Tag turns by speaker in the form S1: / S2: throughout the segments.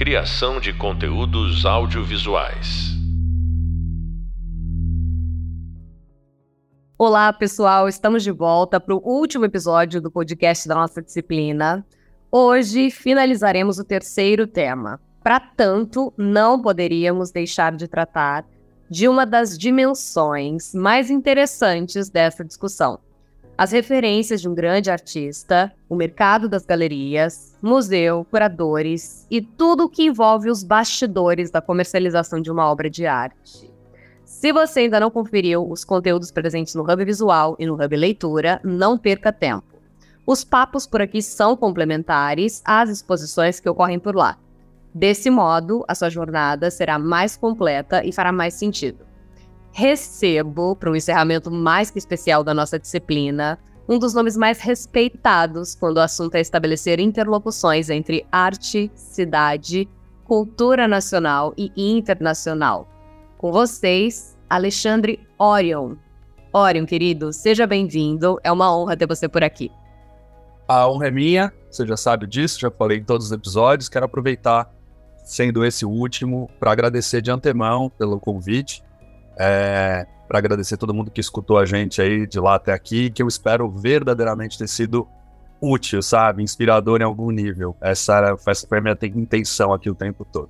S1: Criação de conteúdos audiovisuais.
S2: Olá, pessoal, estamos de volta para o último episódio do podcast da nossa disciplina. Hoje finalizaremos o terceiro tema. Para tanto, não poderíamos deixar de tratar de uma das dimensões mais interessantes dessa discussão. As referências de um grande artista, o mercado das galerias, museu, curadores e tudo o que envolve os bastidores da comercialização de uma obra de arte. Se você ainda não conferiu os conteúdos presentes no Hub Visual e no Hub Leitura, não perca tempo. Os papos por aqui são complementares às exposições que ocorrem por lá. Desse modo, a sua jornada será mais completa e fará mais sentido. Recebo, para um encerramento mais que especial da nossa disciplina, um dos nomes mais respeitados quando o assunto é estabelecer interlocuções entre arte, cidade, cultura nacional e internacional com vocês, Alexandre Orion. Orion, querido, seja bem-vindo. É uma honra ter você por aqui.
S3: A honra é minha, você já sabe disso, já falei em todos os episódios. Quero aproveitar, sendo esse o último, para agradecer de antemão pelo convite. É, para agradecer todo mundo que escutou a gente aí de lá até aqui, que eu espero verdadeiramente ter sido útil, sabe? Inspirador em algum nível. Essa, era, essa foi a minha intenção aqui o tempo todo.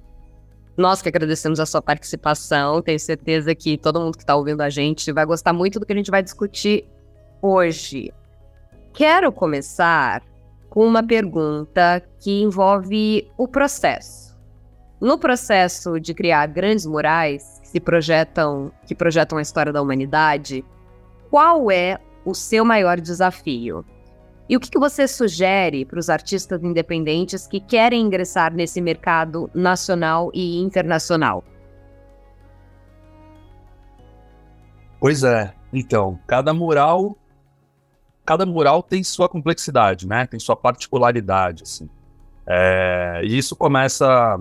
S2: Nós que agradecemos a sua participação. Tenho certeza que todo mundo que está ouvindo a gente vai gostar muito do que a gente vai discutir hoje. Quero começar com uma pergunta que envolve o processo. No processo de criar grandes murais se projetam, que projetam a história da humanidade, qual é o seu maior desafio? E o que, que você sugere para os artistas independentes que querem ingressar nesse mercado nacional e internacional?
S3: Pois é. Então, cada mural, cada mural tem sua complexidade, né? Tem sua particularidade, assim. É, e isso começa,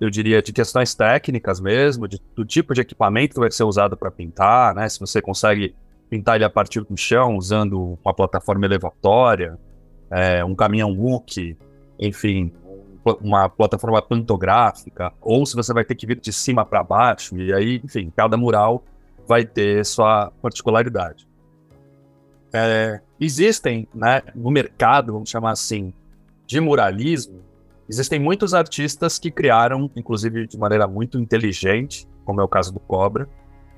S3: eu diria, de questões técnicas mesmo, de, do tipo de equipamento que vai ser usado para pintar, né? Se você consegue pintar ele a partir do chão, usando uma plataforma elevatória, é, um caminhão Wookie, enfim, uma plataforma pantográfica, ou se você vai ter que vir de cima para baixo, e aí, enfim, cada mural vai ter sua particularidade. É, existem, né, no mercado, vamos chamar assim, de muralismo, existem muitos artistas que criaram, inclusive de maneira muito inteligente, como é o caso do Cobra,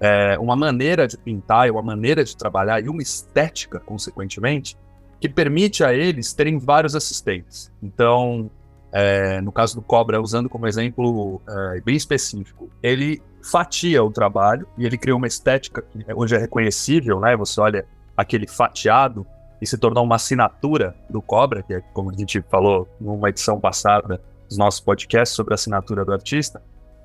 S3: é, uma maneira de pintar, uma maneira de trabalhar e uma estética, consequentemente, que permite a eles terem vários assistentes. Então, é, no caso do Cobra, usando como exemplo é, bem específico, ele fatia o trabalho e ele criou uma estética que hoje é reconhecível, né? Você olha aquele fatiado e se tornou uma assinatura do Cobra, que é como a gente falou numa edição passada dos nossos podcasts sobre a assinatura do artista.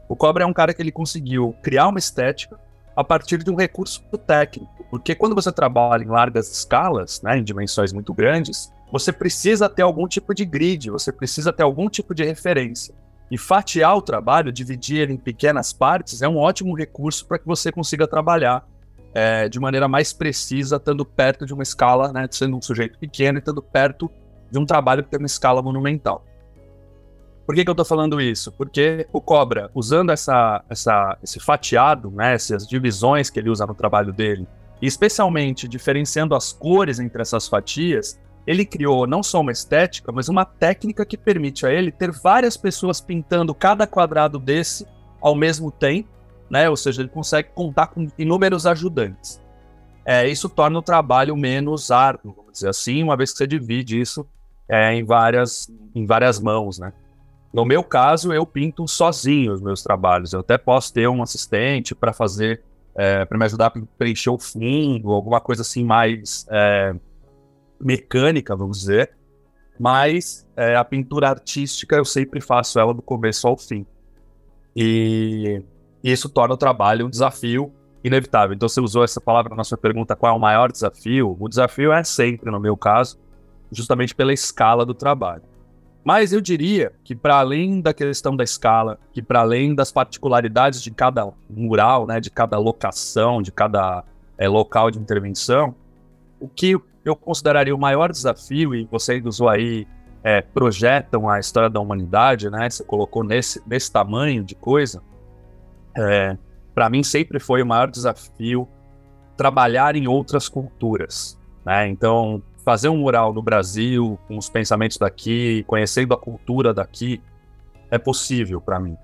S3: O Cobra é um cara que ele conseguiu criar uma estética a partir de um recurso técnico. Porque quando você trabalha em largas escalas, né, em dimensões muito grandes, você precisa ter algum tipo de grid, você precisa ter algum tipo de referência. E fatiar o trabalho, dividir ele em pequenas partes, é um ótimo recurso para que você consiga trabalhar é, de maneira mais precisa, estando perto de uma escala, né, sendo um sujeito pequeno e estando perto de um trabalho que tem uma escala monumental. Por que, que eu estou falando isso? Porque o Cobra, usando essa, essa, esse fatiado, né, essas divisões que ele usa no trabalho dele, e especialmente diferenciando as cores entre essas fatias, ele criou não só uma estética, mas uma técnica que permite a ele ter várias pessoas pintando cada quadrado desse ao mesmo tempo, né? Ou seja, ele consegue contar com inúmeros ajudantes. É, isso torna o trabalho menos árduo, vamos dizer assim, uma vez que você divide isso é, em, várias, em várias mãos, né? No meu caso, eu pinto sozinho os meus trabalhos. Eu até posso ter um assistente para fazer, é, para me ajudar a preencher o fundo, alguma coisa assim mais é, mecânica, vamos dizer. Mas é, a pintura artística eu sempre faço ela do começo ao fim. E isso torna o trabalho um desafio inevitável. Então, você usou essa palavra na sua pergunta, qual é o maior desafio? O desafio é sempre, no meu caso, justamente pela escala do trabalho. Mas eu diria que para além da questão da escala, que para além das particularidades de cada mural, né, de cada locação, de cada é, local de intervenção, o que eu consideraria o maior desafio, e você usou aí é, projetam a história da humanidade, né? Você colocou nesse, nesse tamanho de coisa. É, para mim sempre foi o maior desafio trabalhar em outras culturas, né? Então fazer um mural no Brasil com os pensamentos daqui, conhecendo a cultura daqui, é possível para mim.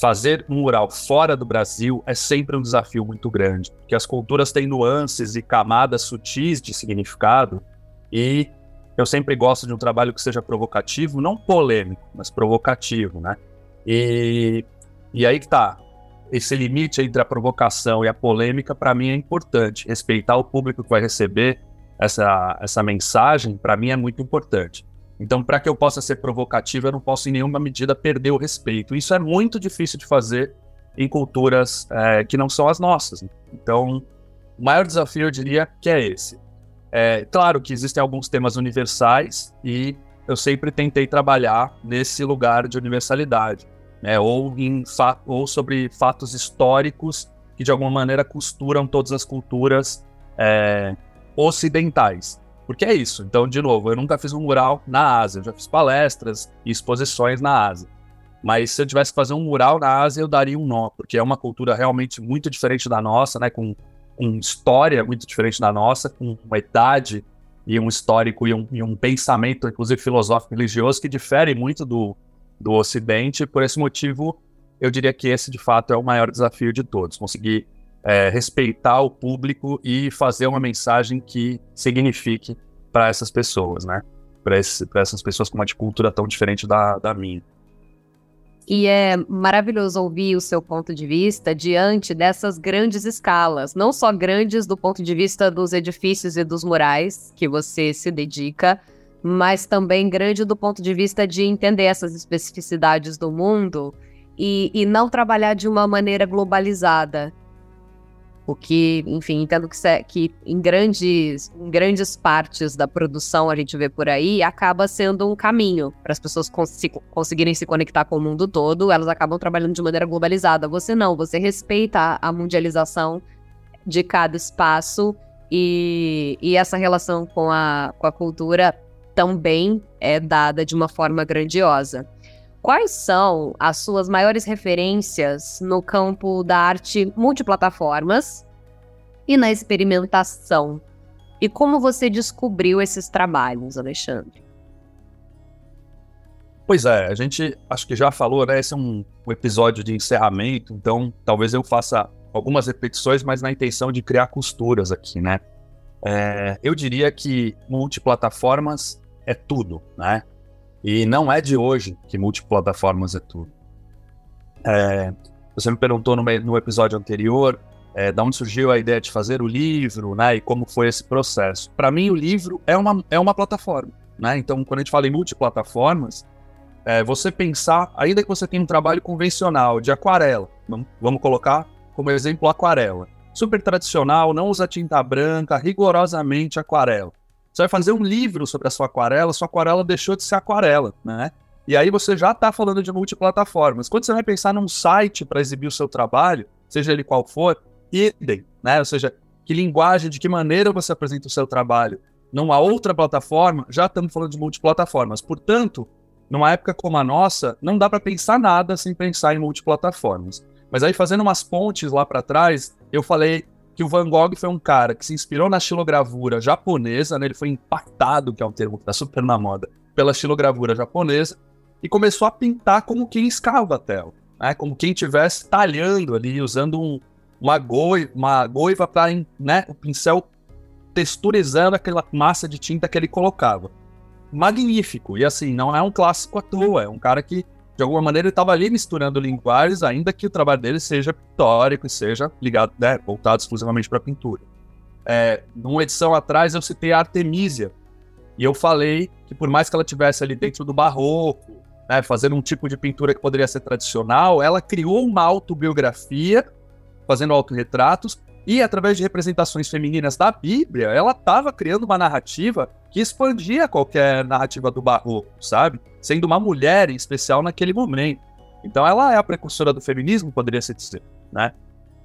S3: Fazer um mural fora do Brasil é sempre um desafio muito grande, porque as culturas têm nuances e camadas sutis de significado e eu sempre gosto de um trabalho que seja provocativo, não polêmico, mas provocativo, né? E, e aí que tá. Esse limite entre a provocação e a polêmica, para mim, é importante. Respeitar o público que vai receber essa, essa mensagem, para mim, é muito importante. Então, para que eu possa ser provocativo, eu não posso, em nenhuma medida, perder o respeito. Isso é muito difícil de fazer em culturas é, que não são as nossas. Então, o maior desafio, eu diria, que é esse é, claro que existem alguns temas universais e eu sempre tentei trabalhar nesse lugar de universalidade, né? ou, em ou sobre fatos históricos que de alguma maneira costuram todas as culturas é, ocidentais. Porque é isso. Então, de novo, eu nunca fiz um mural na Ásia, eu já fiz palestras e exposições na Ásia. Mas se eu tivesse que fazer um mural na Ásia, eu daria um nó, porque é uma cultura realmente muito diferente da nossa, né? Com uma história muito diferente da nossa, com uma idade e um histórico e um, e um pensamento, inclusive filosófico religioso, que difere muito do, do Ocidente. Por esse motivo, eu diria que esse, de fato, é o maior desafio de todos: conseguir é, respeitar o público e fazer uma mensagem que signifique para essas pessoas, né? Para essas pessoas com uma cultura tão diferente da, da minha.
S2: E é maravilhoso ouvir o seu ponto de vista diante dessas grandes escalas, não só grandes do ponto de vista dos edifícios e dos murais que você se dedica, mas também grande do ponto de vista de entender essas especificidades do mundo e, e não trabalhar de uma maneira globalizada. O que, enfim, entendo que, que em, grandes, em grandes partes da produção a gente vê por aí, acaba sendo um caminho para as pessoas cons conseguirem se conectar com o mundo todo, elas acabam trabalhando de maneira globalizada. Você não, você respeita a mundialização de cada espaço e, e essa relação com a, com a cultura também é dada de uma forma grandiosa. Quais são as suas maiores referências no campo da arte multiplataformas e na experimentação? E como você descobriu esses trabalhos, Alexandre?
S3: Pois é, a gente acho que já falou, né? Esse é um, um episódio de encerramento, então talvez eu faça algumas repetições, mas na intenção de criar costuras aqui, né? É, eu diria que multiplataformas é tudo, né? E não é de hoje que multiplataformas é tudo. É, você me perguntou no, no episódio anterior é, da onde surgiu a ideia de fazer o livro, né? E como foi esse processo. Para mim, o livro é uma, é uma plataforma, né? Então, quando a gente fala em multiplataformas, é, você pensar, ainda que você tenha um trabalho convencional de aquarela, vamos, vamos colocar como exemplo aquarela. Super tradicional, não usa tinta branca, rigorosamente aquarela. Você vai fazer um livro sobre a sua aquarela, sua aquarela deixou de ser aquarela, né? E aí você já está falando de multiplataformas. Quando você vai pensar num site para exibir o seu trabalho, seja ele qual for, idem, né? Ou seja, que linguagem, de que maneira você apresenta o seu trabalho. Numa outra plataforma, já estamos falando de multiplataformas. Portanto, numa época como a nossa, não dá para pensar nada sem pensar em multiplataformas. Mas aí, fazendo umas pontes lá para trás, eu falei que o Van Gogh foi um cara que se inspirou na xilogravura japonesa, né? Ele foi impactado, que é um termo que tá super na moda, pela xilogravura japonesa e começou a pintar como quem escava a tela, né? Como quem estivesse talhando ali, usando um, uma, goi, uma goiva para né, o pincel texturizando aquela massa de tinta que ele colocava. Magnífico. E assim, não é um clássico à toa, é um cara que de alguma maneira ele estava ali misturando linguagens, ainda que o trabalho dele seja pictórico e seja ligado, né, voltado exclusivamente para pintura. É, numa edição atrás eu citei a Artemisia, e eu falei que por mais que ela tivesse ali dentro do barroco, né, fazendo um tipo de pintura que poderia ser tradicional, ela criou uma autobiografia, fazendo autorretratos, e através de representações femininas da Bíblia, ela estava criando uma narrativa que expandia qualquer narrativa do barroco, sabe? Sendo uma mulher em especial naquele momento. Então ela é a precursora do feminismo, poderia se dizer, né?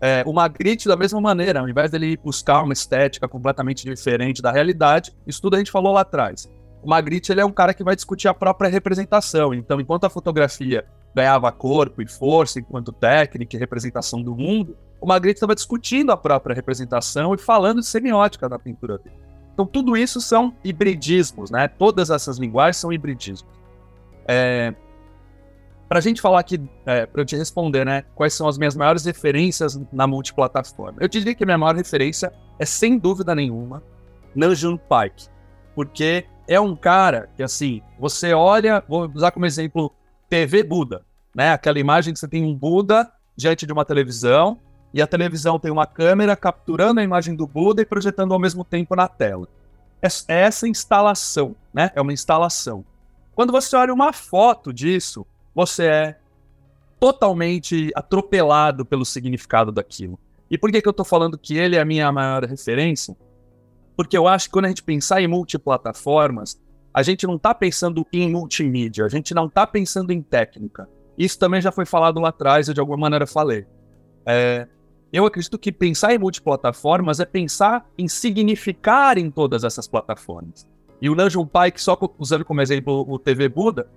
S3: É, o Magritte, da mesma maneira, ao invés dele buscar uma estética completamente diferente da realidade, isso tudo a gente falou lá atrás. o Magritte ele é um cara que vai discutir a própria representação. Então, enquanto a fotografia ganhava corpo e força enquanto técnica e representação do mundo, o Magritte estava discutindo a própria representação e falando de semiótica da pintura dele. Então, tudo isso são hibridismos, né? Todas essas linguagens são hibridismos. É, para a gente falar aqui, é, para eu te responder, né, quais são as minhas maiores referências na multiplataforma? Eu diria que a minha maior referência é, sem dúvida nenhuma, Nanjun Pike, porque é um cara que, assim, você olha, vou usar como exemplo TV Buda, né, aquela imagem que você tem um Buda diante de uma televisão e a televisão tem uma câmera capturando a imagem do Buda e projetando ao mesmo tempo na tela. É, é essa instalação, né, é uma instalação. Quando você olha uma foto disso, você é totalmente atropelado pelo significado daquilo. E por que, que eu estou falando que ele é a minha maior referência? Porque eu acho que quando a gente pensar em multiplataformas, a gente não está pensando em multimídia, a gente não está pensando em técnica. Isso também já foi falado lá atrás, eu de alguma maneira falei. É, eu acredito que pensar em multiplataformas é pensar em significar em todas essas plataformas. E o Nigel Pike, só usando como exemplo o TV Buda,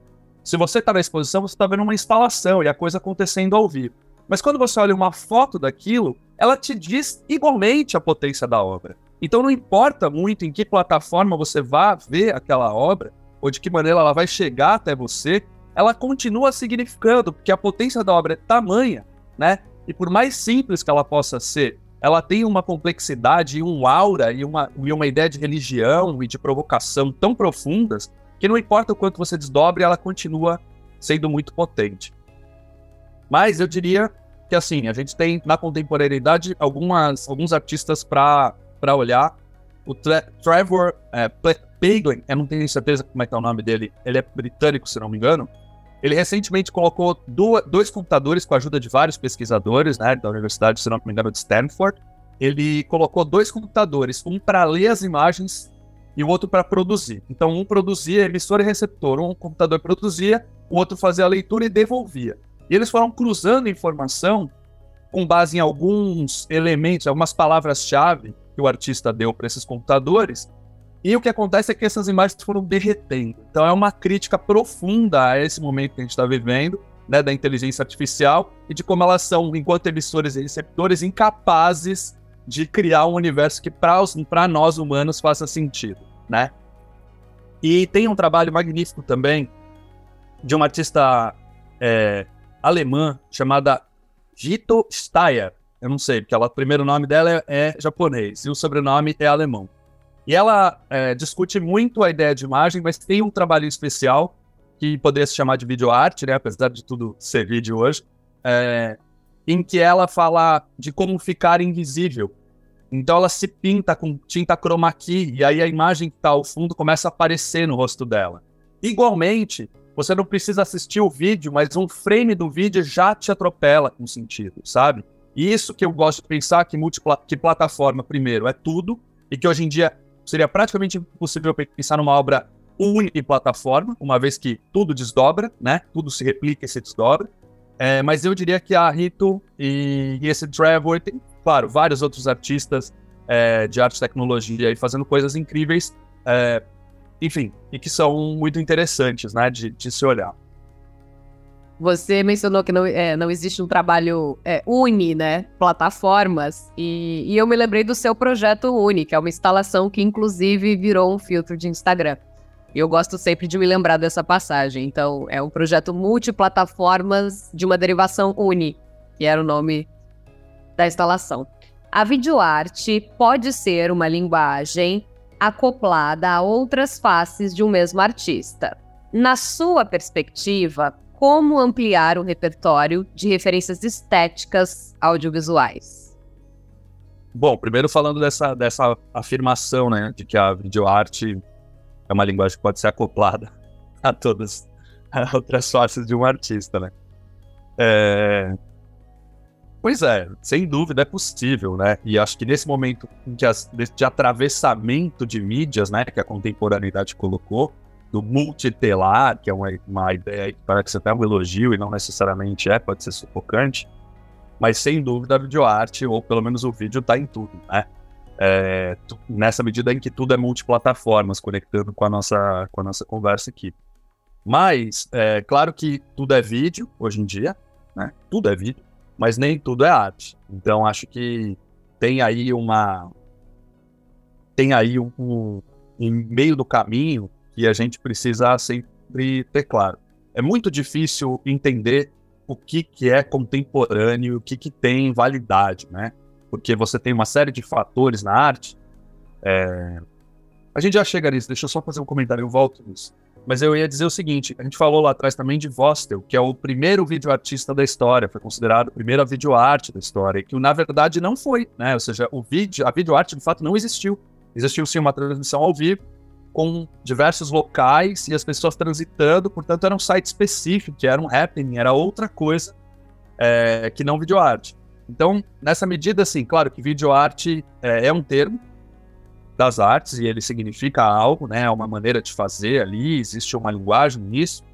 S3: se você está na exposição, você está vendo uma instalação e a coisa acontecendo ao vivo. Mas quando você olha uma foto daquilo, ela te diz igualmente a potência da obra. Então não importa muito em que plataforma você vá ver aquela obra, ou de que maneira ela vai chegar até você, ela continua significando, porque a potência da obra é tamanha, né? E por mais simples que ela possa ser, ela tem uma complexidade e um aura e uma, e uma ideia de religião e de provocação tão profundas que não importa o quanto você desdobre, ela continua sendo muito potente. Mas eu diria que assim, a gente tem na contemporaneidade algumas, alguns artistas para olhar. O Tra Trevor é, Paglin, eu não tenho certeza como é que é o nome dele, ele é britânico, se não me engano. Ele recentemente colocou do, dois computadores com a ajuda de vários pesquisadores, né, da universidade, se não me engano, de Stanford. Ele colocou dois computadores, um para ler as imagens e o outro para produzir. Então, um produzia emissor e receptor, um computador produzia, o outro fazia a leitura e devolvia. E eles foram cruzando informação com base em alguns elementos, algumas palavras-chave que o artista deu para esses computadores. E o que acontece é que essas imagens foram derretendo. Então, é uma crítica profunda a esse momento que a gente está vivendo, né, da inteligência artificial e de como elas são, enquanto emissores e receptores, incapazes de criar um universo que para nós humanos faça sentido, né? E tem um trabalho magnífico também de uma artista é, alemã chamada Gito Steyer. Eu não sei, porque ela, o primeiro nome dela é, é japonês e o sobrenome é alemão. E ela é, discute muito a ideia de imagem, mas tem um trabalho especial que poderia se chamar de videoarte, né? Apesar de tudo ser vídeo hoje, é, em que ela fala de como ficar invisível. Então ela se pinta com tinta chroma key e aí a imagem que está ao fundo começa a aparecer no rosto dela. Igualmente, você não precisa assistir o vídeo, mas um frame do vídeo já te atropela com sentido, sabe? E isso que eu gosto de pensar que, multipla que plataforma, primeiro, é tudo, e que hoje em dia seria praticamente impossível pensar numa obra única em plataforma, uma vez que tudo desdobra, né? Tudo se replica e se desdobra. É, mas eu diria que a Rito e, e esse Trevor, tem, claro, vários outros artistas é, de arte e tecnologia aí fazendo coisas incríveis, é, enfim, e que são muito interessantes, né, de, de se olhar.
S2: Você mencionou que não, é, não existe um trabalho é, uni, né? Plataformas. E, e, eu me lembrei do seu projeto Uni, que é uma instalação que, inclusive, virou um filtro de Instagram. E eu gosto sempre de me lembrar dessa passagem. Então, é um projeto multiplataformas de uma derivação Uni, que era o nome da instalação. A videoarte pode ser uma linguagem acoplada a outras faces de um mesmo artista. Na sua perspectiva, como ampliar o repertório de referências estéticas audiovisuais?
S3: Bom, primeiro falando dessa, dessa afirmação, né, de que a videoarte é uma linguagem que pode ser acoplada a todas as outras faces de um artista, né? É... Pois é, sem dúvida é possível, né? E acho que nesse momento de, de atravessamento de mídias, né, que a contemporaneidade colocou, do multitelar, que é uma, uma ideia que parece até um elogio e não necessariamente é, pode ser sufocante, mas sem dúvida a videoarte, ou pelo menos o vídeo, está em tudo, né? é, nessa medida em que tudo é multiplataformas, conectando com a nossa, com a nossa conversa aqui. Mas, é claro que tudo é vídeo hoje em dia, né? Tudo é vídeo, mas nem tudo é arte. Então, acho que tem aí uma. Tem aí um, um, um meio do caminho que a gente precisa sempre ter claro. É muito difícil entender o que, que é contemporâneo, o que, que tem validade, né? Porque você tem uma série de fatores na arte. É... A gente já chega nisso, deixa eu só fazer um comentário, eu volto nisso. Mas eu ia dizer o seguinte: a gente falou lá atrás também de Vostel, que é o primeiro videoartista da história, foi considerado a primeira videoarte da história, que na verdade não foi, né? Ou seja, o vídeo, a videoarte de fato não existiu. Existiu sim uma transmissão ao vivo, com diversos locais e as pessoas transitando, portanto era um site específico, era um happening, era outra coisa é, que não videoarte. Então, nessa medida, assim, claro que videoarte é, é um termo das artes e ele significa algo, né, é uma maneira de fazer ali, existe uma linguagem nisso,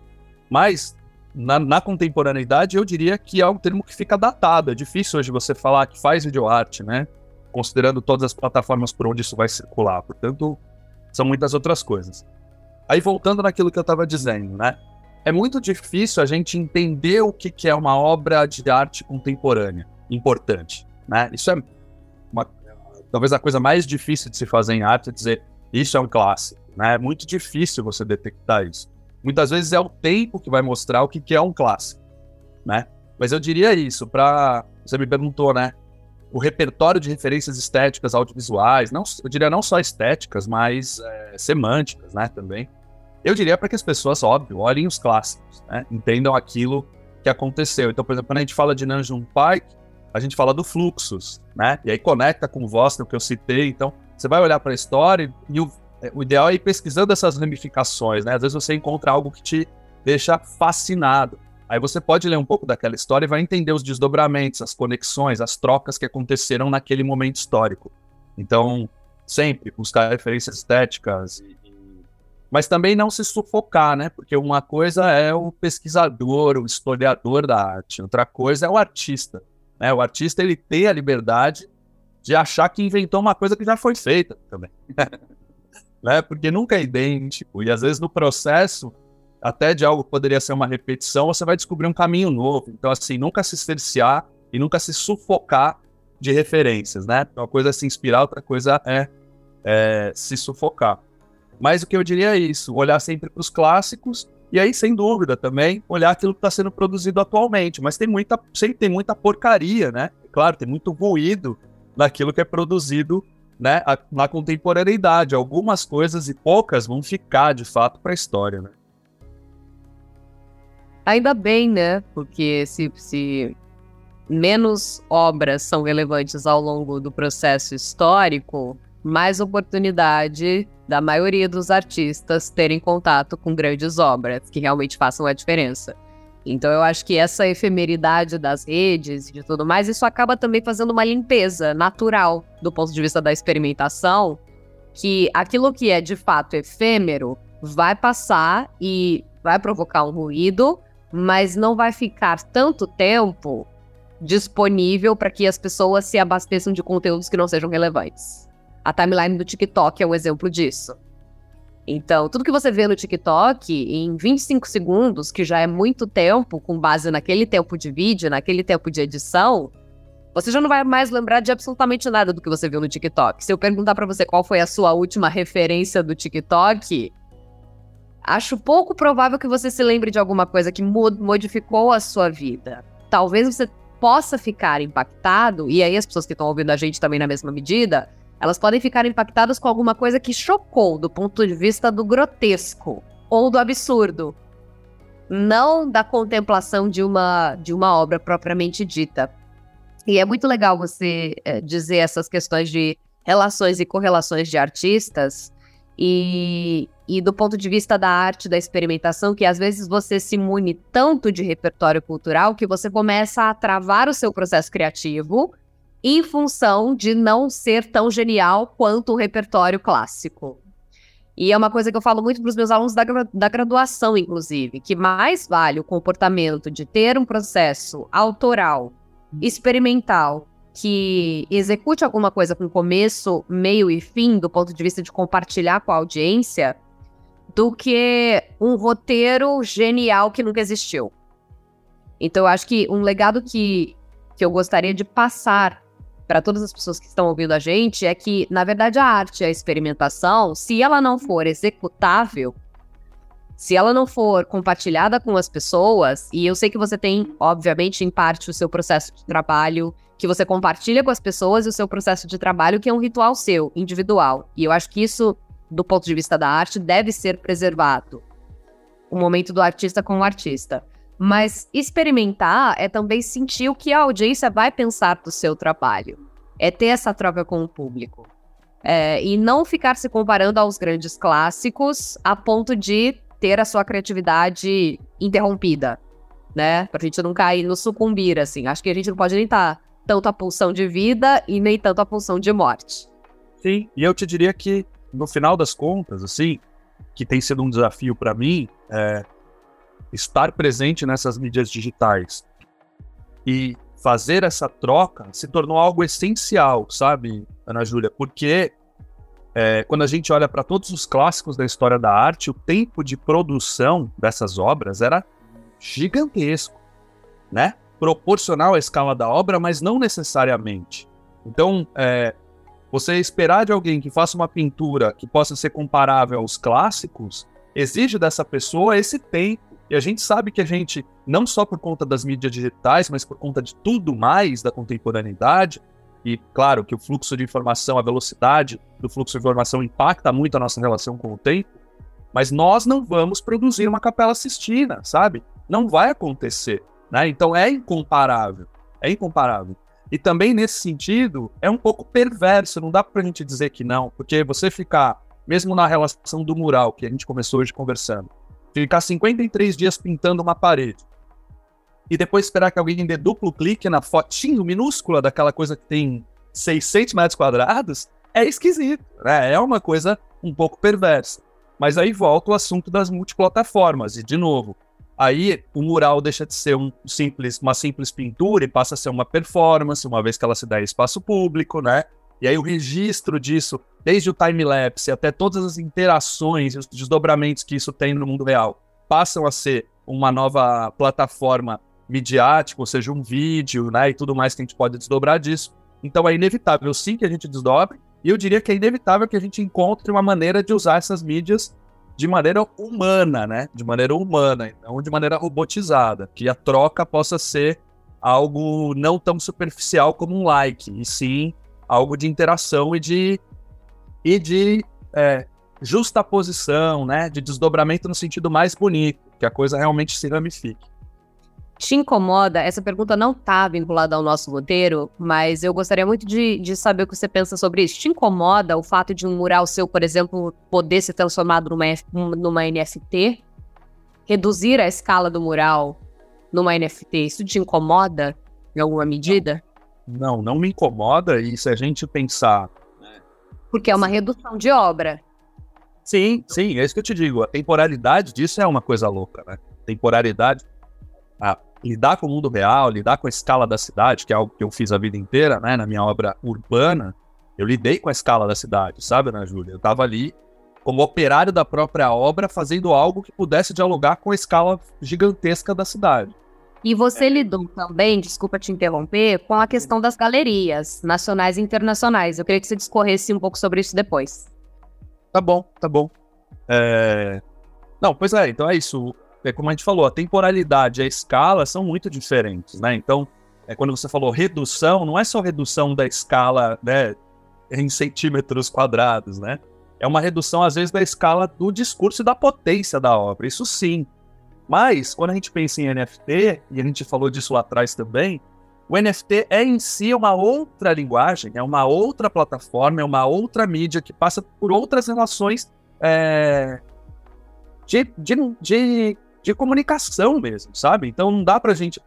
S3: mas na, na, contemporaneidade eu diria que é um termo que fica datado, é difícil hoje você falar que faz videoarte, né, considerando todas as plataformas por onde isso vai circular, portanto são muitas outras coisas. Aí voltando naquilo que eu estava dizendo, né? É muito difícil a gente entender o que, é uma obra de arte contemporânea importante, né? Isso é uma, talvez a coisa mais difícil de se fazer em arte é dizer isso é um clássico, né? É muito difícil você detectar isso. Muitas vezes é o tempo que vai mostrar o que é um clássico, né? Mas eu diria isso para você me perguntou, né? O repertório de referências estéticas audiovisuais, não, eu diria não só estéticas, mas é, semânticas, né, também. Eu diria para que as pessoas, óbvio, olhem os clássicos, né, entendam aquilo que aconteceu. Então, por exemplo, quando a gente fala de Nanjum Pike, a gente fala do Fluxus, né, e aí conecta com o Vostok, que eu citei. Então, você vai olhar para a história e o, é, o ideal é ir pesquisando essas ramificações, né, às vezes você encontra algo que te deixa fascinado. Aí você pode ler um pouco daquela história e vai entender os desdobramentos, as conexões, as trocas que aconteceram naquele momento histórico. Então, sempre buscar referências estéticas, mas também não se sufocar, né? Porque uma coisa é o pesquisador, o historiador da arte, outra coisa é o artista. Né? O artista ele tem a liberdade de achar que inventou uma coisa que já foi feita também. né? Porque nunca é idêntico, e às vezes no processo até de algo que poderia ser uma repetição, você vai descobrir um caminho novo. Então, assim, nunca se cercear e nunca se sufocar de referências, né? Uma coisa é se inspirar, outra coisa é, é se sufocar. Mas o que eu diria é isso: olhar sempre para os clássicos e aí, sem dúvida, também olhar aquilo que está sendo produzido atualmente. Mas tem muita, sempre tem muita porcaria, né? Claro, tem muito ruído naquilo que é produzido né, na contemporaneidade. Algumas coisas e poucas vão ficar de fato para a história, né?
S2: Ainda bem, né? Porque se, se menos obras são relevantes ao longo do processo histórico, mais oportunidade da maioria dos artistas terem contato com grandes obras que realmente façam a diferença. Então eu acho que essa efemeridade das redes e de tudo mais, isso acaba também fazendo uma limpeza natural do ponto de vista da experimentação, que aquilo que é de fato efêmero vai passar e vai provocar um ruído, mas não vai ficar tanto tempo disponível para que as pessoas se abasteçam de conteúdos que não sejam relevantes. A timeline do TikTok é um exemplo disso. Então, tudo que você vê no TikTok em 25 segundos, que já é muito tempo, com base naquele tempo de vídeo, naquele tempo de edição, você já não vai mais lembrar de absolutamente nada do que você viu no TikTok. Se eu perguntar para você qual foi a sua última referência do TikTok, Acho pouco provável que você se lembre de alguma coisa que modificou a sua vida. Talvez você possa ficar impactado, e aí as pessoas que estão ouvindo a gente também na mesma medida, elas podem ficar impactadas com alguma coisa que chocou do ponto de vista do grotesco ou do absurdo, não da contemplação de uma, de uma obra propriamente dita. E é muito legal você é, dizer essas questões de relações e correlações de artistas, e, e do ponto de vista da arte, da experimentação, que às vezes você se imune tanto de repertório cultural que você começa a travar o seu processo criativo em função de não ser tão genial quanto o repertório clássico. E é uma coisa que eu falo muito para os meus alunos da, da graduação, inclusive, que mais vale o comportamento de ter um processo autoral, experimental, que execute alguma coisa com começo, meio e fim, do ponto de vista de compartilhar com a audiência, do que um roteiro genial que nunca existiu. Então, eu acho que um legado que, que eu gostaria de passar para todas as pessoas que estão ouvindo a gente é que, na verdade, a arte a experimentação, se ela não for executável, se ela não for compartilhada com as pessoas, e eu sei que você tem, obviamente, em parte o seu processo de trabalho, que você compartilha com as pessoas e o seu processo de trabalho, que é um ritual seu, individual. E eu acho que isso, do ponto de vista da arte, deve ser preservado. O momento do artista com o artista. Mas experimentar é também sentir o que a audiência vai pensar do seu trabalho. É ter essa troca com o público. É, e não ficar se comparando aos grandes clássicos a ponto de ter a sua criatividade interrompida, né? Pra gente não cair no sucumbir, assim. Acho que a gente não pode nem estar tá tanto a pulsão de vida e nem tanto a pulsão de morte.
S3: Sim, e eu te diria que, no final das contas, assim, que tem sido um desafio para mim, é estar presente nessas mídias digitais e fazer essa troca se tornou algo essencial, sabe, Ana Júlia? Porque é, quando a gente olha para todos os clássicos da história da arte, o tempo de produção dessas obras era gigantesco, né? Proporcional à escala da obra, mas não necessariamente. Então, é, você esperar de alguém que faça uma pintura que possa ser comparável aos clássicos, exige dessa pessoa esse tempo. E a gente sabe que a gente, não só por conta das mídias digitais, mas por conta de tudo mais da contemporaneidade, e claro que o fluxo de informação, a velocidade do fluxo de informação impacta muito a nossa relação com o tempo, mas nós não vamos produzir uma capela Sistina, sabe? Não vai acontecer, né? Então é incomparável, é incomparável. E também nesse sentido é um pouco perverso, não dá pra gente dizer que não, porque você ficar, mesmo na relação do mural que a gente começou hoje conversando, ficar 53 dias pintando uma parede, e depois esperar que alguém dê duplo clique na fotinho minúscula daquela coisa que tem 600 metros quadrados, é esquisito, né? É uma coisa um pouco perversa. Mas aí volta o assunto das multiplataformas, e de novo, aí o mural deixa de ser um simples, uma simples pintura e passa a ser uma performance, uma vez que ela se dá em espaço público, né? E aí o registro disso, desde o time-lapse até todas as interações e os desdobramentos que isso tem no mundo real, passam a ser uma nova plataforma midiático, ou seja, um vídeo, né, e tudo mais que a gente pode desdobrar disso. Então é inevitável sim que a gente desdobre, e eu diria que é inevitável que a gente encontre uma maneira de usar essas mídias de maneira humana, né? De maneira humana, não de maneira robotizada, que a troca possa ser algo não tão superficial como um like, e sim algo de interação e de e de é, justaposição, né? De desdobramento no sentido mais bonito, que a coisa realmente se ramifique.
S2: Te incomoda? Essa pergunta não está vinculada ao nosso roteiro, mas eu gostaria muito de, de saber o que você pensa sobre isso. Te incomoda o fato de um mural seu, por exemplo, poder ser transformado numa, numa NFT? Reduzir a escala do mural numa NFT? Isso te incomoda em alguma medida?
S3: Não, não me incomoda. E se a gente pensar.
S2: Porque é uma redução de obra.
S3: Sim, sim, é isso que eu te digo. A temporalidade disso é uma coisa louca, né? Temporalidade. A lidar com o mundo real, lidar com a escala da cidade, que é algo que eu fiz a vida inteira, né, na minha obra urbana, eu lidei com a escala da cidade, sabe, Ana Júlia? Eu estava ali como operário da própria obra, fazendo algo que pudesse dialogar com a escala gigantesca da cidade.
S2: E você é. lidou também, desculpa te interromper, com a questão das galerias nacionais e internacionais. Eu queria que você discorresse um pouco sobre isso depois.
S3: Tá bom, tá bom. É... Não, pois é, então é isso é como a gente falou, a temporalidade e a escala são muito diferentes, né? Então, é, quando você falou redução, não é só redução da escala né, em centímetros quadrados, né? É uma redução, às vezes, da escala do discurso e da potência da obra, isso sim. Mas, quando a gente pensa em NFT, e a gente falou disso lá atrás também, o NFT é em si uma outra linguagem, é uma outra plataforma, é uma outra mídia que passa por outras relações é, de, de, de de comunicação mesmo, sabe? Então não dá pra gente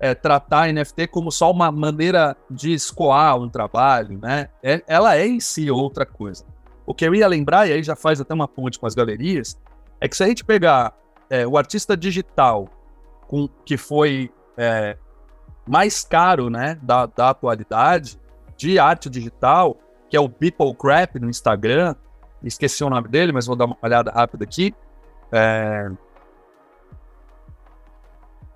S3: é, tratar a NFT como só uma maneira de escoar um trabalho, né? É, ela é em si outra coisa. O que eu ia lembrar, e aí já faz até uma ponte com as galerias, é que se a gente pegar é, o artista digital com, que foi é, mais caro, né, da, da atualidade de arte digital, que é o People Crap no Instagram. Esqueci o nome dele, mas vou dar uma olhada rápida aqui. É...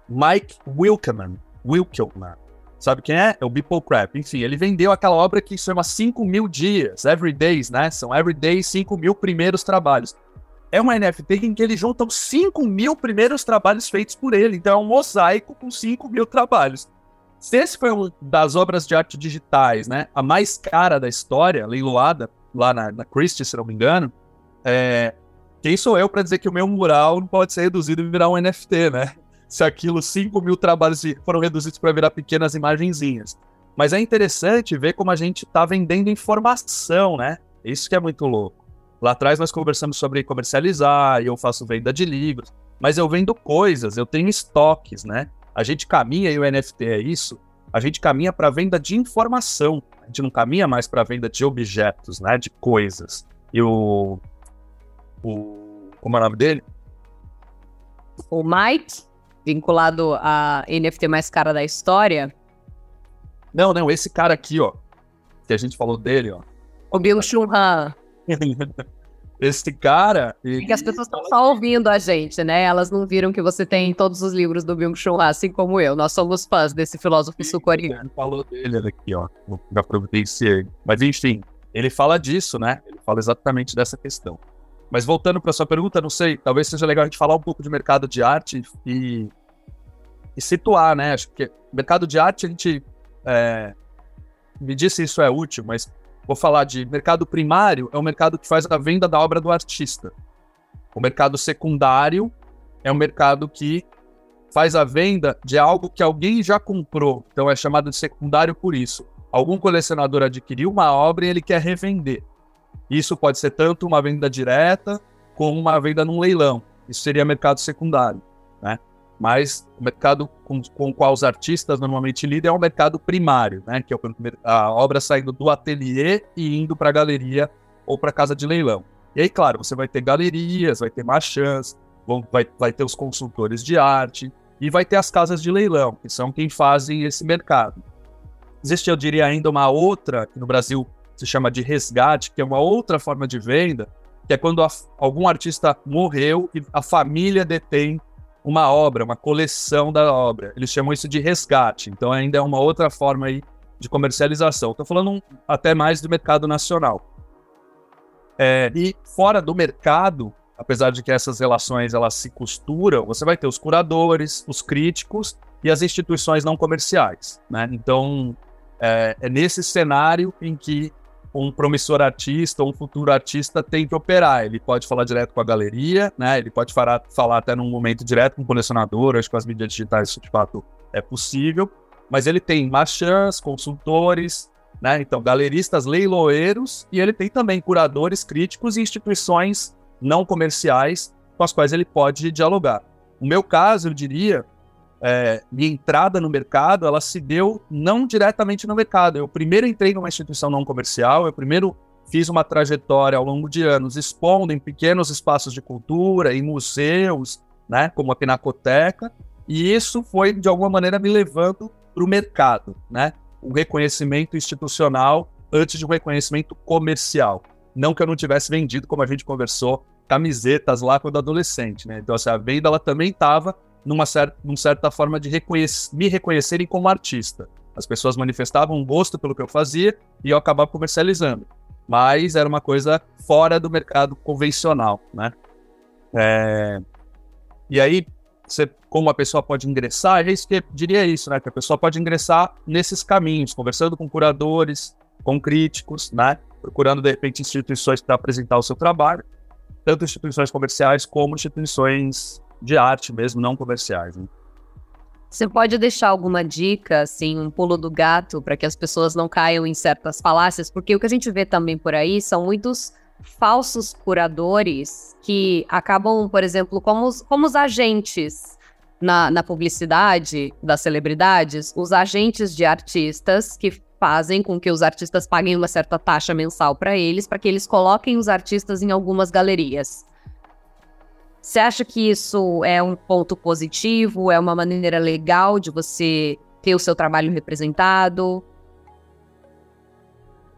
S3: Mike Wilkelman. Wilkelman. Sabe quem é? É o Beeple Crap. Enfim, ele vendeu aquela obra que chama 5 mil dias, Every Days, né? São Every Day 5 mil primeiros trabalhos. É uma NFT em que ele junta os 5 mil primeiros trabalhos feitos por ele. Então é um mosaico com 5 mil trabalhos. Se esse foi uma das obras de arte digitais, né? A mais cara da história, leiloada lá na, na Christie, se não me engano, é... quem sou eu para dizer que o meu mural não pode ser reduzido e virar um NFT, né? Se aquilo 5 mil trabalhos foram reduzidos para virar pequenas imagenzinhas. Mas é interessante ver como a gente está vendendo informação, né? Isso que é muito louco. Lá atrás nós conversamos sobre comercializar, e eu faço venda de livros, mas eu vendo coisas, eu tenho estoques, né? A gente caminha, e o NFT é isso, a gente caminha para venda de informação. A gente não caminha mais para venda de objetos, né? De coisas. E o. o como é o nome dele?
S2: O Mike? Vinculado à NFT mais cara da história?
S3: Não, não, esse cara aqui, ó, que a gente falou dele, ó.
S2: O Bill Chun Han.
S3: esse cara.
S2: Ele... É que as pessoas estão só ouvindo a gente, né? Elas não viram que você tem todos os livros do Byung-Chul Han, assim como eu. Nós somos fãs desse filósofo sul-coreano.
S3: Falou dele aqui, ó. Já providenciei. Mas enfim, ele fala disso, né? Ele fala exatamente dessa questão. Mas voltando para sua pergunta, não sei, talvez seja legal a gente falar um pouco de mercado de arte e, e situar, né? Acho que mercado de arte a gente é, me disse isso é útil, mas vou falar de mercado primário é o mercado que faz a venda da obra do artista. O mercado secundário é um mercado que faz a venda de algo que alguém já comprou. Então é chamado de secundário por isso. Algum colecionador adquiriu uma obra e ele quer revender. Isso pode ser tanto uma venda direta como uma venda num leilão. Isso seria mercado secundário, né? Mas o mercado com, com o qual os artistas normalmente lidam é o mercado primário, né? Que é a obra saindo do ateliê e indo para a galeria ou para casa de leilão. E aí, claro, você vai ter galerias, vai ter marchands, vai, vai ter os consultores de arte e vai ter as casas de leilão, que são quem fazem esse mercado. Existe, eu diria, ainda uma outra, que no Brasil se chama de resgate, que é uma outra forma de venda, que é quando a, algum artista morreu e a família detém uma obra, uma coleção da obra. Eles chamam isso de resgate. Então ainda é uma outra forma aí de comercialização. Estou falando um, até mais do mercado nacional. É, e fora do mercado, apesar de que essas relações elas se costuram, você vai ter os curadores, os críticos e as instituições não comerciais. Né? Então é, é nesse cenário em que um promissor artista um futuro artista tem que operar. Ele pode falar direto com a galeria, né? Ele pode falar, falar até num momento direto com o colecionador, acho que com as mídias digitais isso de fato é possível. Mas ele tem marchands, consultores, né? Então, galeristas leiloeiros e ele tem também curadores, críticos e instituições não comerciais com as quais ele pode dialogar. No meu caso, eu diria, é, minha entrada no mercado, ela se deu não diretamente no mercado. Eu primeiro entrei numa instituição não comercial, eu primeiro fiz uma trajetória ao longo de anos expondo em pequenos espaços de cultura, em museus, né, como a Pinacoteca, e isso foi, de alguma maneira, me levando para o mercado, né? O reconhecimento institucional antes de um reconhecimento comercial. Não que eu não tivesse vendido, como a gente conversou, camisetas lá quando adolescente, né? Então, assim, a venda ela também estava numa, cer certa forma de me reconhecerem como artista. As pessoas manifestavam um gosto pelo que eu fazia e eu acabava comercializando. Mas era uma coisa fora do mercado convencional, né? É... E aí, você, como a pessoa pode ingressar, é isso que eu diria isso, né? Que a pessoa pode ingressar nesses caminhos, conversando com curadores, com críticos, né? Procurando, de repente, instituições para apresentar o seu trabalho, tanto instituições comerciais como instituições de arte mesmo, não comerciais. Né?
S2: Você pode deixar alguma dica, assim, um pulo do gato, para que as pessoas não caiam em certas falácias? Porque o que a gente vê também por aí são muitos falsos curadores que acabam, por exemplo, como os, como os agentes na, na publicidade das celebridades, os agentes de artistas que fazem com que os artistas paguem uma certa taxa mensal para eles, para que eles coloquem os artistas em algumas galerias. Você acha que isso é um ponto positivo? É uma maneira legal de você ter o seu trabalho representado?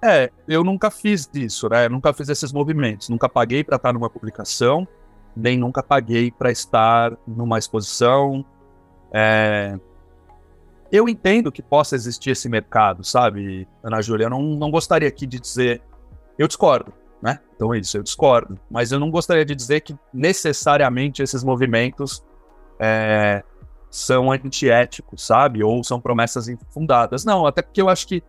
S3: É, eu nunca fiz isso, né? Eu nunca fiz esses movimentos. Nunca paguei para estar numa publicação, nem nunca paguei para estar numa exposição. É... Eu entendo que possa existir esse mercado, sabe, Ana Júlia? Eu não, não gostaria aqui de dizer. Eu discordo, né? Então é isso, eu discordo. Mas eu não gostaria de dizer que necessariamente esses movimentos é, são antiéticos, sabe? Ou são promessas infundadas. Não, até porque eu acho que,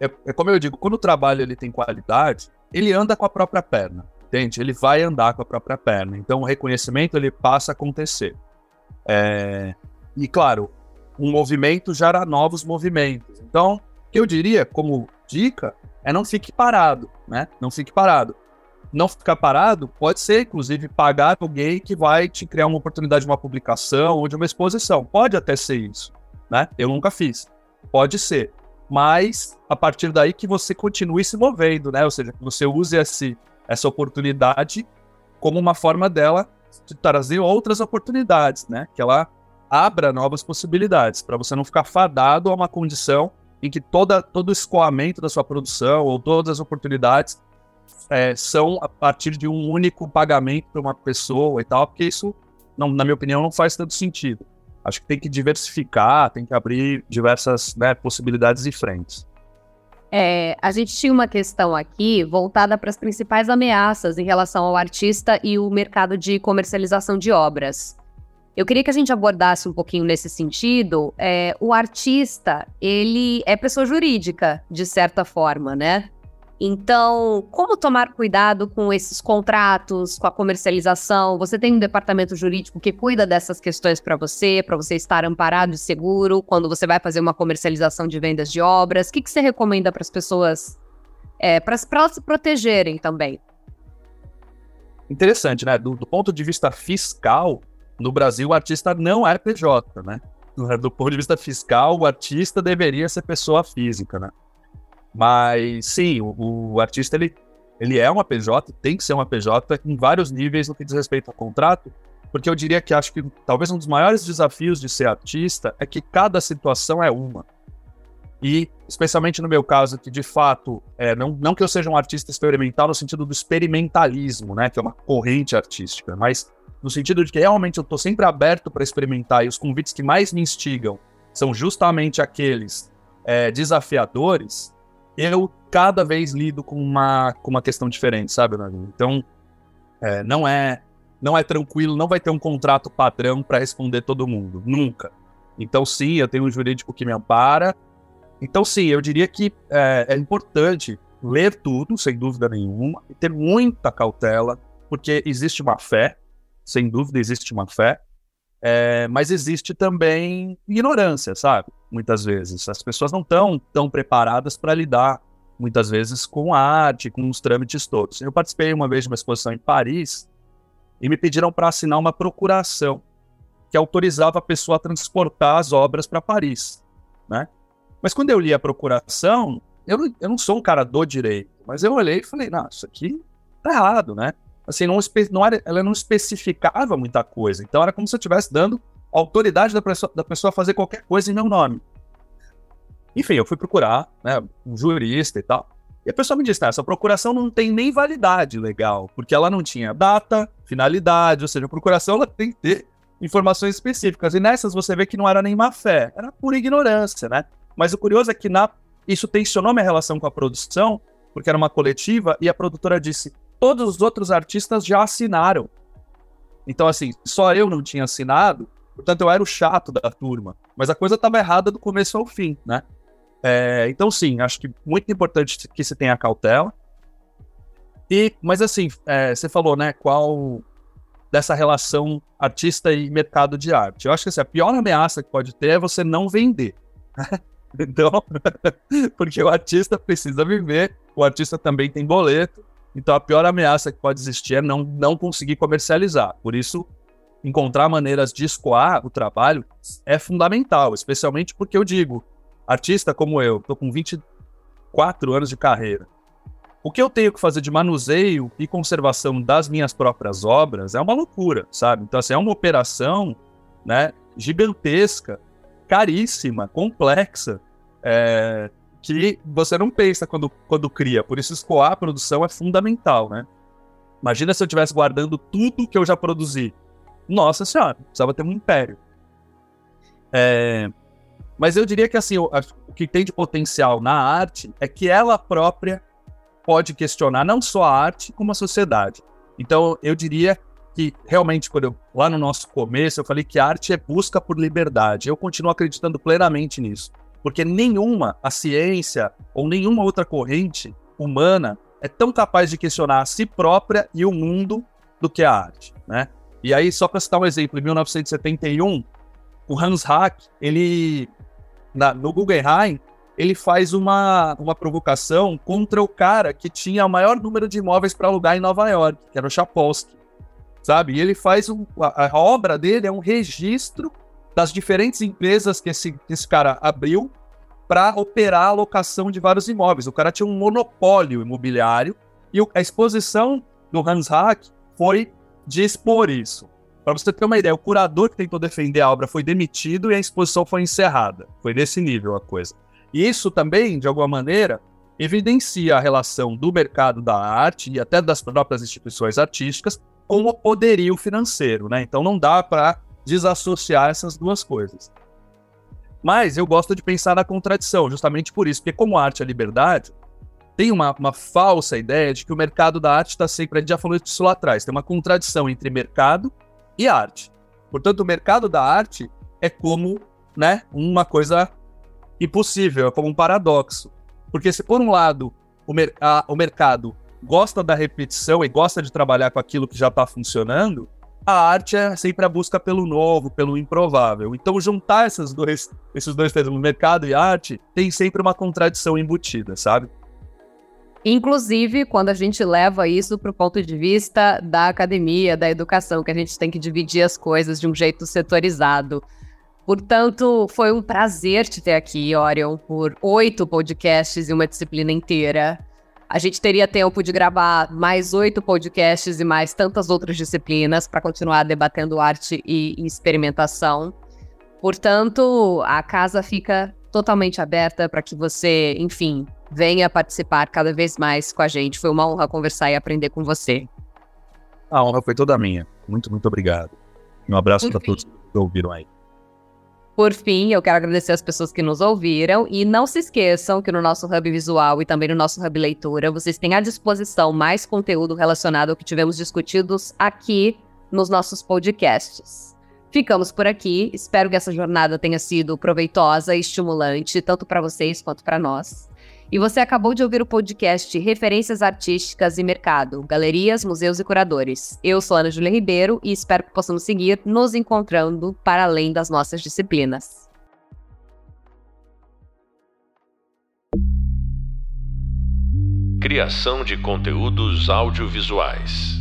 S3: é, é, como eu digo, quando o trabalho ele tem qualidade, ele anda com a própria perna, entende? Ele vai andar com a própria perna. Então o reconhecimento ele passa a acontecer. É, e claro, um movimento gera novos movimentos. Então, eu diria como dica é não fique parado, né? Não fique parado não ficar parado pode ser, inclusive, pagar alguém que vai te criar uma oportunidade de uma publicação ou de uma exposição. Pode até ser isso, né? Eu nunca fiz. Pode ser. Mas a partir daí que você continue se movendo, né? Ou seja, que você use esse, essa oportunidade como uma forma dela de trazer outras oportunidades, né? Que ela abra novas possibilidades, para você não ficar fadado a uma condição em que toda, todo o escoamento da sua produção ou todas as oportunidades é, são a partir de um único pagamento para uma pessoa e tal, porque isso, não, na minha opinião, não faz tanto sentido. Acho que tem que diversificar, tem que abrir diversas né, possibilidades e frentes.
S2: É, a gente tinha uma questão aqui voltada para as principais ameaças em relação ao artista e o mercado de comercialização de obras. Eu queria que a gente abordasse um pouquinho nesse sentido. É, o artista, ele é pessoa jurídica, de certa forma, né? Então, como tomar cuidado com esses contratos, com a comercialização? Você tem um departamento jurídico que cuida dessas questões para você, para você estar amparado e seguro quando você vai fazer uma comercialização de vendas de obras? O que, que você recomenda para as pessoas, é, para elas se protegerem também?
S3: Interessante, né? Do, do, ponto de vista fiscal, no Brasil o artista não é PJ, né? Do ponto de vista fiscal, o artista deveria ser pessoa física, né? Mas sim, o, o, artista ele, ele é uma PJ, tem que ser uma PJ em vários níveis no que diz respeito ao contrato, porque eu diria que acho que talvez um dos maiores desafios de ser artista é que cada situação é uma. E, especialmente no meu caso, que de fato, é, não, não que eu seja um artista experimental no sentido do experimentalismo, né, que é uma corrente artística, mas no sentido de que realmente eu estou sempre aberto para experimentar e os convites que mais me instigam são justamente aqueles é, desafiadores, eu cada vez lido com uma, com uma questão diferente, sabe, Então, é, não é não é tranquilo, não vai ter um contrato padrão para responder todo mundo, nunca. Então, sim, eu tenho um jurídico que me ampara. Então, sim, eu diria que é, é importante ler tudo, sem dúvida nenhuma, e ter muita cautela, porque existe uma fé, sem dúvida existe uma fé, é, mas existe também ignorância, sabe? Muitas vezes. As pessoas não estão tão preparadas para lidar, muitas vezes, com a arte, com os trâmites todos. Eu participei uma vez de uma exposição em Paris e me pediram para assinar uma procuração que autorizava a pessoa a transportar as obras para Paris, né? Mas quando eu li a procuração, eu não, eu não sou um cara do direito, mas eu olhei e falei, não, isso aqui tá errado, né? Assim, não, não era, ela não especificava muita coisa. Então era como se eu estivesse dando autoridade da pessoa, da pessoa fazer qualquer coisa em meu nome. Enfim, eu fui procurar, né, um jurista e tal. E a pessoa me disse, essa procuração não tem nem validade legal, porque ela não tinha data, finalidade, ou seja, a procuração ela tem que ter informações específicas. E nessas você vê que não era nem má fé, era pura ignorância, né? Mas o curioso é que na... isso tensionou minha relação com a produção, porque era uma coletiva, e a produtora disse: todos os outros artistas já assinaram. Então, assim, só eu não tinha assinado, portanto, eu era o chato da turma. Mas a coisa estava errada do começo ao fim, né? É, então, sim, acho que muito importante que se tenha cautela. E, mas assim, é, você falou, né, qual dessa relação artista e mercado de arte. Eu acho que assim, a pior ameaça que pode ter é você não vender. então, porque o artista precisa viver, o artista também tem boleto, então a pior ameaça que pode existir é não, não conseguir comercializar. Por isso, encontrar maneiras de escoar o trabalho é fundamental, especialmente porque eu digo, artista como eu, estou com 24 anos de carreira. O que eu tenho que fazer de manuseio e conservação das minhas próprias obras é uma loucura, sabe? Então, assim, é uma operação né, gigantesca caríssima, complexa, é, que você não pensa quando, quando cria. Por isso, escoar a produção é fundamental, né? Imagina se eu estivesse guardando tudo que eu já produzi. Nossa senhora, precisava ter um império. É, mas eu diria que assim, o, o que tem de potencial na arte é que ela própria pode questionar não só a arte, como a sociedade. Então, eu diria que realmente, quando eu, lá no nosso começo, eu falei que arte é busca por liberdade. Eu continuo acreditando plenamente nisso. Porque nenhuma, a ciência ou nenhuma outra corrente humana é tão capaz de questionar a si própria e o mundo do que a arte, né? E aí, só para citar um exemplo, em 1971, o Hans Hack, ele, na, no Guggenheim, ele faz uma, uma provocação contra o cara que tinha o maior número de imóveis para alugar em Nova York, que era o Chapolsky, sabe? E ele faz um, a, a, obra dele é um registro das diferentes empresas que esse, esse cara abriu para operar a locação de vários imóveis. O cara tinha um monopólio imobiliário e a exposição do Hans Hack foi de expor isso. Para você ter uma ideia, o curador que tentou defender a obra foi demitido e a exposição foi encerrada. Foi nesse nível a coisa. E isso também, de alguma maneira, evidencia a relação do mercado da arte e até das próprias instituições artísticas com o poderio financeiro, né? Então não dá para desassociar essas duas coisas. Mas eu gosto de pensar na contradição, justamente por isso, porque como arte é liberdade, tem uma, uma falsa ideia de que o mercado da arte está sempre, a gente já falou disso lá atrás, tem uma contradição entre mercado e arte. Portanto, o mercado da arte é como né, uma coisa impossível, é como um paradoxo. Porque se por um lado o, mer a, o mercado gosta da repetição e gosta de trabalhar com aquilo que já está funcionando, a arte é sempre a busca pelo novo, pelo improvável. Então, juntar essas dois, esses dois termos, mercado e arte, tem sempre uma contradição embutida, sabe?
S2: Inclusive, quando a gente leva isso para o ponto de vista da academia, da educação, que a gente tem que dividir as coisas de um jeito setorizado. Portanto, foi um prazer te ter aqui, Orion, por oito podcasts e uma disciplina inteira. A gente teria tempo de gravar mais oito podcasts e mais tantas outras disciplinas para continuar debatendo arte e experimentação. Portanto, a casa fica totalmente aberta para que você, enfim, venha participar cada vez mais com a gente. Foi uma honra conversar e aprender com você.
S3: A honra foi toda minha. Muito, muito obrigado. Um abraço para todos que ouviram aí.
S2: Por fim, eu quero agradecer as pessoas que nos ouviram e não se esqueçam que no nosso Hub Visual e também no nosso Hub Leitura, vocês têm à disposição mais conteúdo relacionado ao que tivemos discutidos aqui nos nossos podcasts. Ficamos por aqui, espero que essa jornada tenha sido proveitosa e estimulante, tanto para vocês quanto para nós. E você acabou de ouvir o podcast Referências Artísticas e Mercado, Galerias, Museus e Curadores. Eu sou Ana Júlia Ribeiro e espero que possamos seguir nos encontrando para além das nossas disciplinas.
S1: Criação de conteúdos audiovisuais.